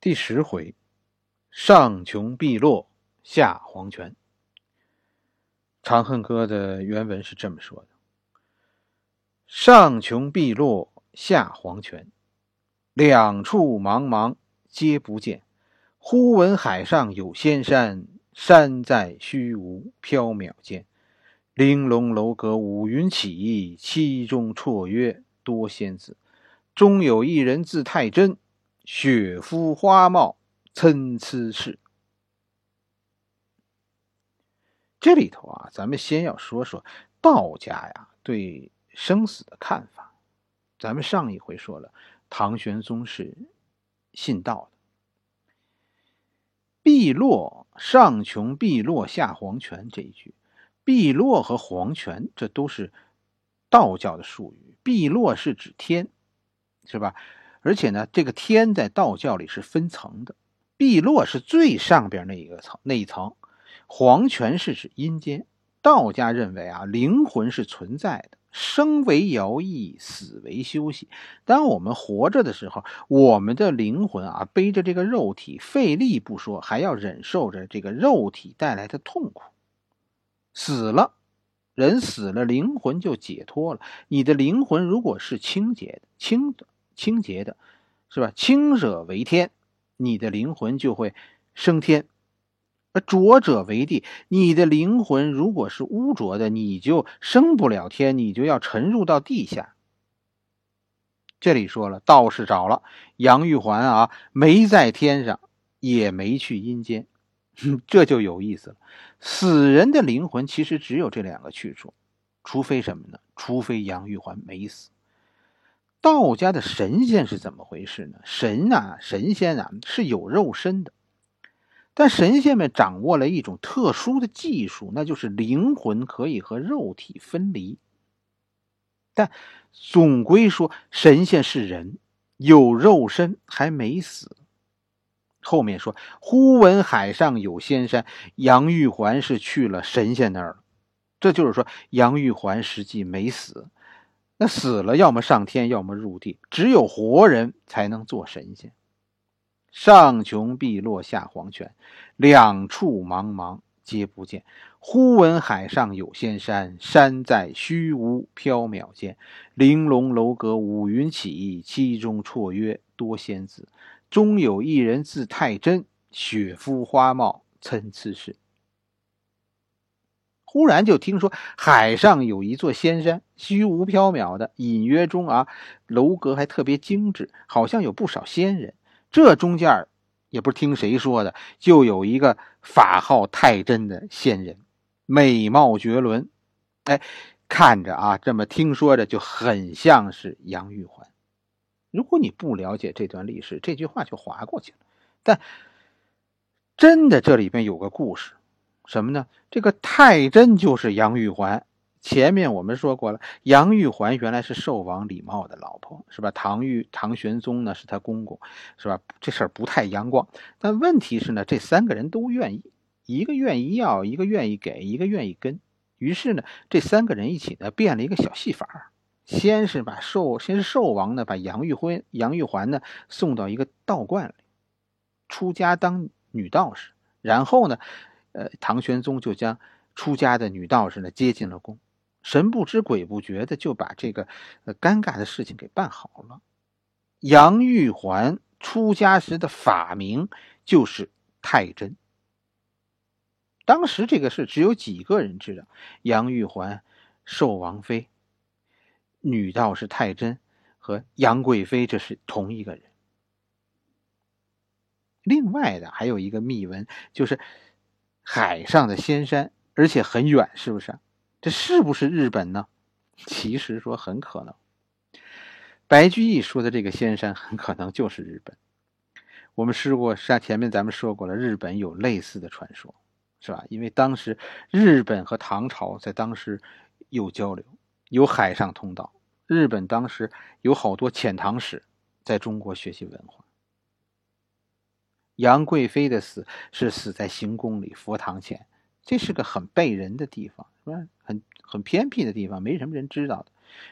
第十回，上穷碧落下黄泉。《长恨歌》的原文是这么说的：“上穷碧落下黄泉，两处茫茫皆不见。忽闻海上有仙山，山在虚无缥缈间。玲珑楼阁五云起，其中绰约多仙子。中有一人字太真。”雪肤花貌，参差是。这里头啊，咱们先要说说道家呀对生死的看法。咱们上一回说了，唐玄宗是信道的。碧落上穷，碧落下黄泉这一句，碧落和黄泉这都是道教的术语。碧落是指天，是吧？而且呢，这个天在道教里是分层的，碧落是最上边那一个层那一层，黄泉是指阴间。道家认为啊，灵魂是存在的，生为摇曳，死为休息。当我们活着的时候，我们的灵魂啊，背着这个肉体，费力不说，还要忍受着这个肉体带来的痛苦。死了，人死了，灵魂就解脱了。你的灵魂如果是清洁的、清的。清洁的，是吧？清者为天，你的灵魂就会升天；而浊者为地，你的灵魂如果是污浊的，你就升不了天，你就要沉入到地下。这里说了，道士找了杨玉环啊，没在天上，也没去阴间，这就有意思了。死人的灵魂其实只有这两个去处，除非什么呢？除非杨玉环没死。道家的神仙是怎么回事呢？神啊，神仙啊是有肉身的，但神仙们掌握了一种特殊的技术，那就是灵魂可以和肉体分离。但总归说，神仙是人，有肉身还没死。后面说，忽闻海上有仙山，杨玉环是去了神仙那儿了。这就是说，杨玉环实际没死。那死了，要么上天，要么入地，只有活人才能做神仙。上穷碧落下黄泉，两处茫茫皆不见。忽闻海上有仙山，山在虚无缥缈间。玲珑楼阁五云起，其中绰约多仙子。中有一人字太真，雪肤花貌参差是。忽然就听说海上有一座仙山，虚无缥缈的，隐约中啊，楼阁还特别精致，好像有不少仙人。这中间也不是听谁说的，就有一个法号太真的仙人，美貌绝伦。哎，看着啊，这么听说着就很像是杨玉环。如果你不了解这段历史，这句话就划过去了。但真的这里边有个故事。什么呢？这个太真就是杨玉环。前面我们说过了，杨玉环原来是寿王李瑁的老婆，是吧？唐玉唐玄宗呢是他公公，是吧？这事儿不太阳光。但问题是呢，这三个人都愿意，一个愿意要，一个愿意给，一个愿意跟。于是呢，这三个人一起呢变了一个小戏法先是把寿，先是寿王呢把杨玉环杨玉环呢送到一个道观里，出家当女道士，然后呢。呃，唐玄宗就将出家的女道士呢接进了宫，神不知鬼不觉的就把这个呃尴尬的事情给办好了。杨玉环出家时的法名就是太真。当时这个事只有几个人知道，杨玉环、寿王妃、女道士太真和杨贵妃，这是同一个人。另外的还有一个秘闻，就是。海上的仙山，而且很远，是不是？这是不是日本呢？其实说很可能。白居易说的这个仙山，很可能就是日本。我们试过，像前面咱们说过了，日本有类似的传说，是吧？因为当时日本和唐朝在当时有交流，有海上通道。日本当时有好多遣唐使在中国学习文化。杨贵妃的死是死在行宫里佛堂前，这是个很背人的地方，是吧？很很偏僻的地方，没什么人知道的。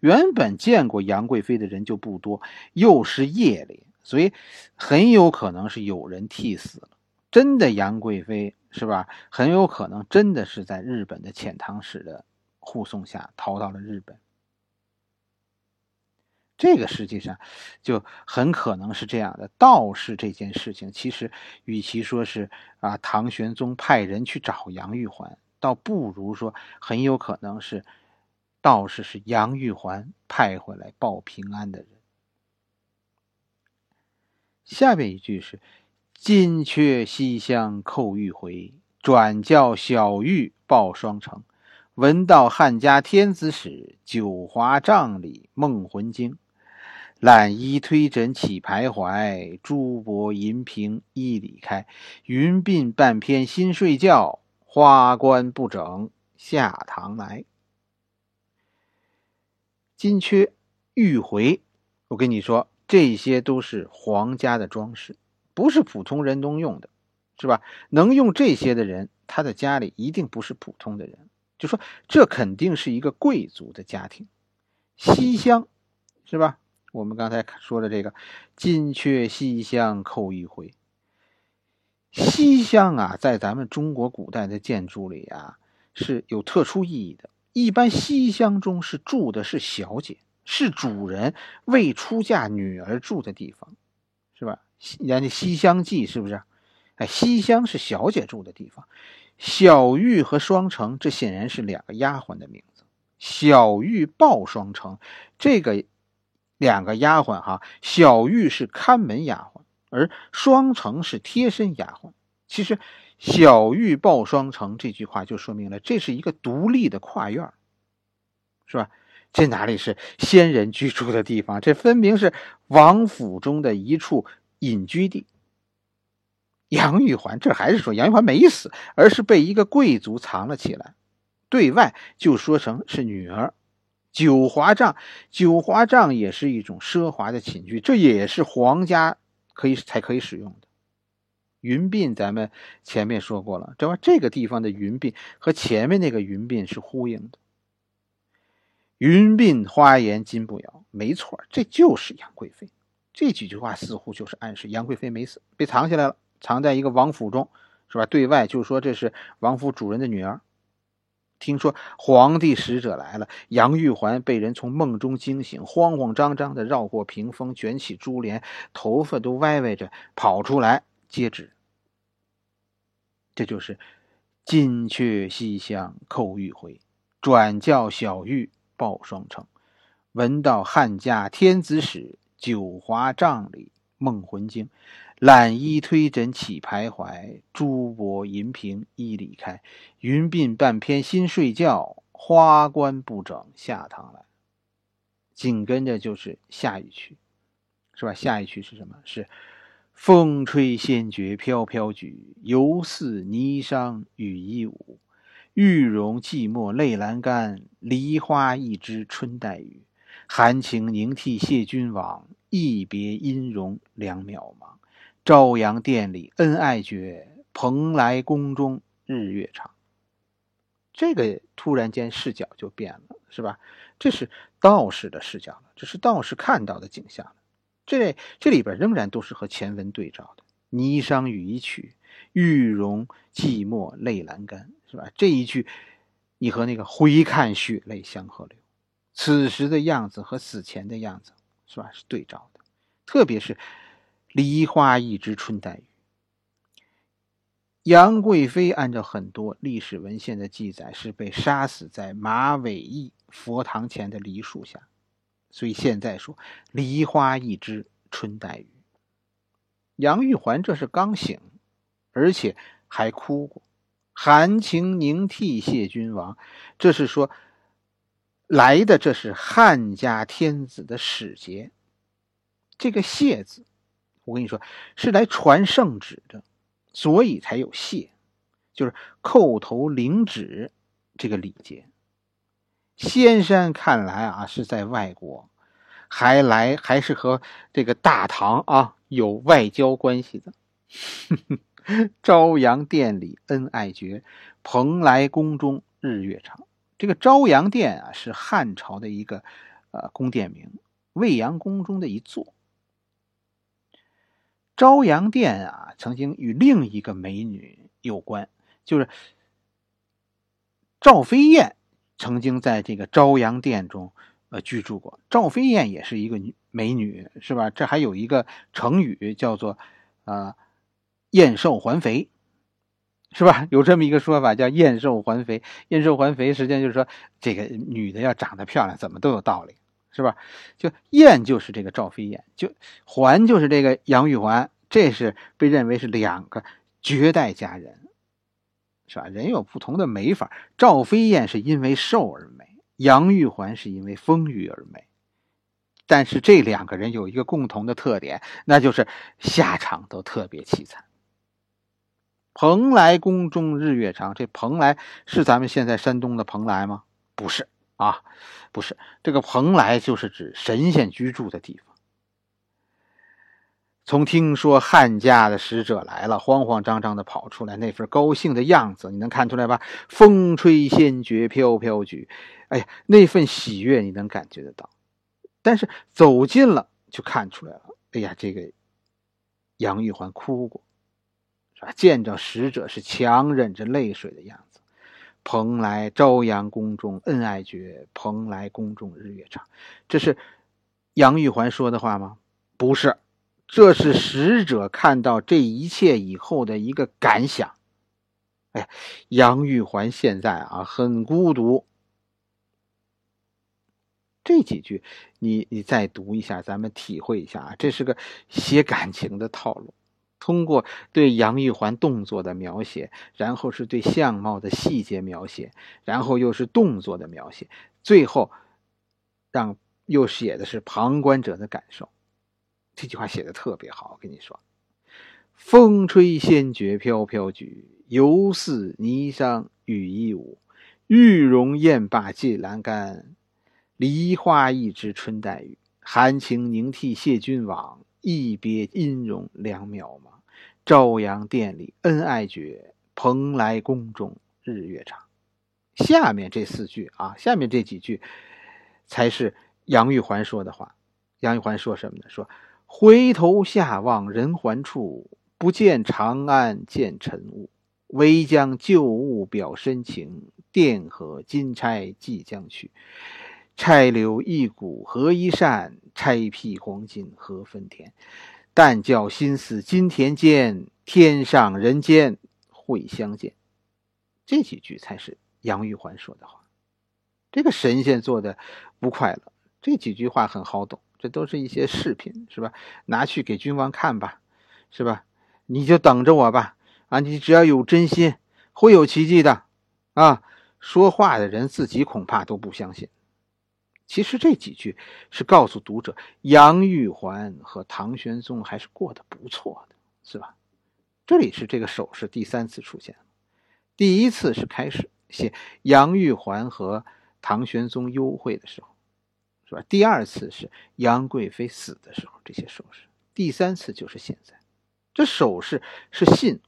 原本见过杨贵妃的人就不多，又是夜里，所以很有可能是有人替死了。真的杨贵妃是吧？很有可能真的是在日本的遣唐使的护送下逃到了日本。这个实际上就很可能是这样的。道士这件事情，其实与其说是啊唐玄宗派人去找杨玉环，倒不如说很有可能是道士是杨玉环派回来报平安的人。下边一句是“金阙西厢叩玉回，转教小玉报双成。闻道汉家天子使，九华帐里梦魂惊。”懒衣推枕起徘徊，珠箔银屏一里开。云鬓半偏新睡觉，花冠不整下堂来。金阙、玉回，我跟你说，这些都是皇家的装饰，不是普通人能用的，是吧？能用这些的人，他的家里一定不是普通的人，就说这肯定是一个贵族的家庭。西厢，是吧？我们刚才说的这个“金阙西厢叩一回”，西厢啊，在咱们中国古代的建筑里啊是有特殊意义的。一般西厢中是住的是小姐，是主人未出嫁女儿住的地方，是吧？人家《西厢记》是不是？哎，西厢是小姐住的地方。小玉和双成，这显然是两个丫鬟的名字。小玉抱双成，这个。两个丫鬟哈，小玉是看门丫鬟，而双成是贴身丫鬟。其实“小玉抱双成”这句话就说明了，这是一个独立的跨院，是吧？这哪里是仙人居住的地方？这分明是王府中的一处隐居地。杨玉环这还是说杨玉环没死，而是被一个贵族藏了起来，对外就说成是女儿。九华帐，九华帐也是一种奢华的寝具，这也是皇家可以才可以使用的。云鬓，咱们前面说过了，这吧？这个地方的云鬓和前面那个云鬓是呼应的。云鬓花颜金步摇，没错，这就是杨贵妃。这几句话似乎就是暗示杨贵妃没死，被藏起来了，藏在一个王府中，是吧？对外就说这是王府主人的女儿。听说皇帝使者来了，杨玉环被人从梦中惊醒，慌慌张张的绕过屏风，卷起珠帘，头发都歪歪着跑出来接旨。这就是“金阙西厢叩玉回，转教小玉报双成。闻道汉家天子使，九华帐里梦魂惊。”懒衣推枕起徘徊，珠箔银屏一里开。云鬓半偏新睡觉，花冠不整下堂来。紧跟着就是下一曲，是吧？下一曲是什么？是风吹仙绝飘飘举，犹似霓裳羽衣舞。玉容寂寞泪阑干，梨花一枝春带雨。含情凝涕谢君往，一别音容两渺茫。朝阳殿里恩爱绝，蓬莱宫中日月长。这个突然间视角就变了，是吧？这是道士的视角了，这是道士看到的景象这这里边仍然都是和前文对照的。霓裳羽衣曲，玉容寂寞泪阑干，是吧？这一句，你和那个回看血泪相和流，此时的样子和死前的样子，是吧？是对照的，特别是。梨花一枝春带雨。杨贵妃按照很多历史文献的记载，是被杀死在马嵬驿佛堂前的梨树下，所以现在说梨花一枝春带雨。杨玉环这是刚醒，而且还哭过，含情凝涕谢君王，这是说来的这是汉家天子的使节，这个谢字。我跟你说，是来传圣旨的，所以才有谢，就是叩头领旨这个礼节。仙山看来啊是在外国，还来还是和这个大唐啊有外交关系的。朝阳殿里恩爱绝，蓬莱宫中日月长。这个朝阳殿啊是汉朝的一个呃宫殿名，未央宫中的一座。朝阳殿啊，曾经与另一个美女有关，就是赵飞燕曾经在这个朝阳殿中呃居住过。赵飞燕也是一个女美女，是吧？这还有一个成语叫做呃燕瘦还肥，是吧？有这么一个说法叫燕瘦还肥。燕瘦还肥，实际上就是说这个女的要长得漂亮，怎么都有道理。是吧？就燕就是这个赵飞燕，就环就是这个杨玉环，这是被认为是两个绝代佳人，是吧？人有不同的美法，赵飞燕是因为瘦而美，杨玉环是因为丰腴而美。但是这两个人有一个共同的特点，那就是下场都特别凄惨。蓬莱宫中日月长，这蓬莱是咱们现在山东的蓬莱吗？不是。啊，不是这个蓬莱，就是指神仙居住的地方。从听说汉家的使者来了，慌慌张张的跑出来，那份高兴的样子，你能看出来吧？风吹仙绝飘飘举，哎呀，那份喜悦你能感觉得到。但是走近了就看出来了，哎呀，这个杨玉环哭过，见着使者是强忍着泪水的样子。蓬莱朝阳宫中恩爱绝，蓬莱宫中日月长。这是杨玉环说的话吗？不是，这是使者看到这一切以后的一个感想。哎，杨玉环现在啊很孤独。这几句你你再读一下，咱们体会一下啊，这是个写感情的套路。通过对杨玉环动作的描写，然后是对相貌的细节描写，然后又是动作的描写，最后让又写的是旁观者的感受。这句话写的特别好，我跟你说：“风吹仙绝飘飘举，犹似霓裳羽衣舞。玉容燕罢借阑干，梨花一枝春带雨。含情凝涕谢君往。”一别音容两渺茫，朝阳殿里恩爱绝，蓬莱宫中日月长。下面这四句啊，下面这几句才是杨玉环说的话。杨玉环说什么呢？说回头下望人寰处，不见长安见尘雾，唯将旧物表深情，钿合金钗即将去。拆留一股合一扇，拆辟黄金何分田？但教心思金田间，天上人间会相见。这几句才是杨玉环说的话。这个神仙做的不快乐。这几句话很好懂，这都是一些饰品，是吧？拿去给君王看吧，是吧？你就等着我吧。啊，你只要有真心，会有奇迹的。啊，说话的人自己恐怕都不相信。其实这几句是告诉读者，杨玉环和唐玄宗还是过得不错的，是吧？这里是这个手势第三次出现，第一次是开始写杨玉环和唐玄宗幽会的时候，是吧？第二次是杨贵妃死的时候，这些手势，第三次就是现在，这手势是信。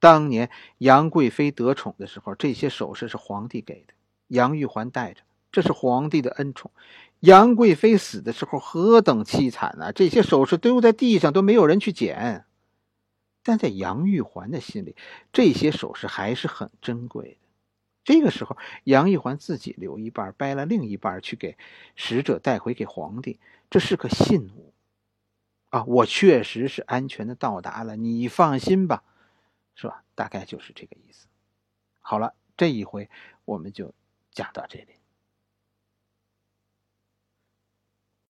当年杨贵妃得宠的时候，这些首饰是皇帝给的，杨玉环带着。这是皇帝的恩宠，杨贵妃死的时候何等凄惨啊！这些首饰丢在地上都没有人去捡，但在杨玉环的心里，这些首饰还是很珍贵的。这个时候，杨玉环自己留一半，掰了另一半去给使者带回给皇帝，这是个信物啊！我确实是安全的到达了，你放心吧，是吧？大概就是这个意思。好了，这一回我们就讲到这里。